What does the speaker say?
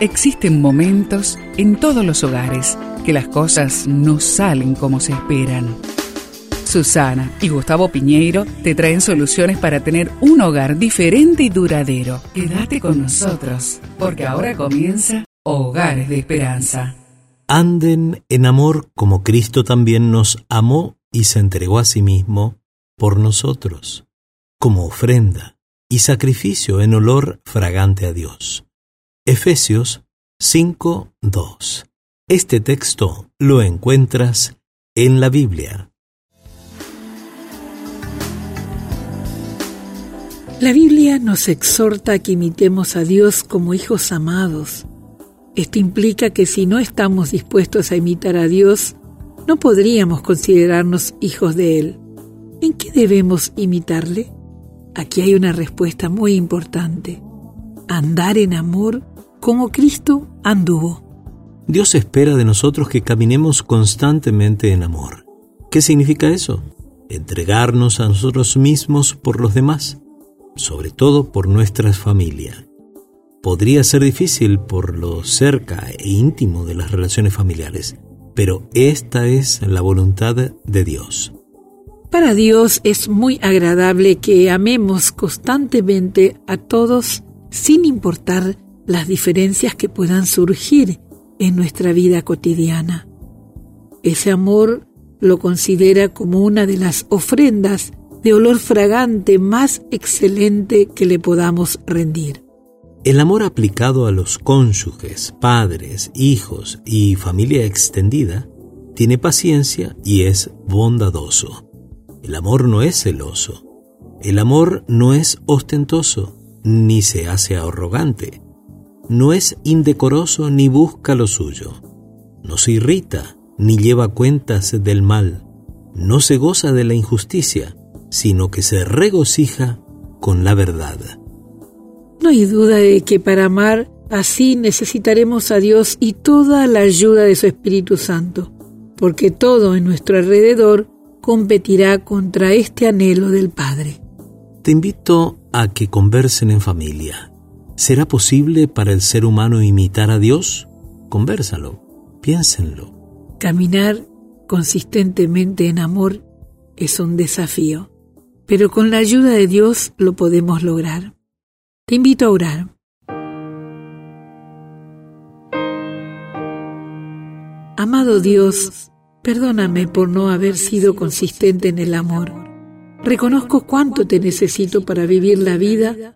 Existen momentos en todos los hogares que las cosas no salen como se esperan. Susana y Gustavo Piñeiro te traen soluciones para tener un hogar diferente y duradero. Quédate con nosotros, porque ahora comienza Hogares de Esperanza. Anden en amor como Cristo también nos amó y se entregó a sí mismo por nosotros, como ofrenda y sacrificio en olor fragante a Dios. Efesios 5.2. Este texto lo encuentras en la Biblia. La Biblia nos exhorta a que imitemos a Dios como hijos amados. Esto implica que si no estamos dispuestos a imitar a Dios, no podríamos considerarnos hijos de Él. ¿En qué debemos imitarle? Aquí hay una respuesta muy importante. Andar en amor como Cristo anduvo. Dios espera de nosotros que caminemos constantemente en amor. ¿Qué significa eso? Entregarnos a nosotros mismos por los demás, sobre todo por nuestra familia. Podría ser difícil por lo cerca e íntimo de las relaciones familiares, pero esta es la voluntad de Dios. Para Dios es muy agradable que amemos constantemente a todos sin importar las diferencias que puedan surgir en nuestra vida cotidiana. Ese amor lo considera como una de las ofrendas de olor fragante más excelente que le podamos rendir. El amor aplicado a los cónyuges, padres, hijos y familia extendida tiene paciencia y es bondadoso. El amor no es celoso. El amor no es ostentoso, ni se hace arrogante no es indecoroso ni busca lo suyo, no se irrita ni lleva cuentas del mal, no se goza de la injusticia, sino que se regocija con la verdad. No hay duda de que para amar así necesitaremos a Dios y toda la ayuda de su Espíritu Santo, porque todo en nuestro alrededor competirá contra este anhelo del Padre. Te invito a que conversen en familia ¿Será posible para el ser humano imitar a Dios? Conversalo, piénsenlo. Caminar consistentemente en amor es un desafío, pero con la ayuda de Dios lo podemos lograr. Te invito a orar. Amado Dios, perdóname por no haber sido consistente en el amor. Reconozco cuánto te necesito para vivir la vida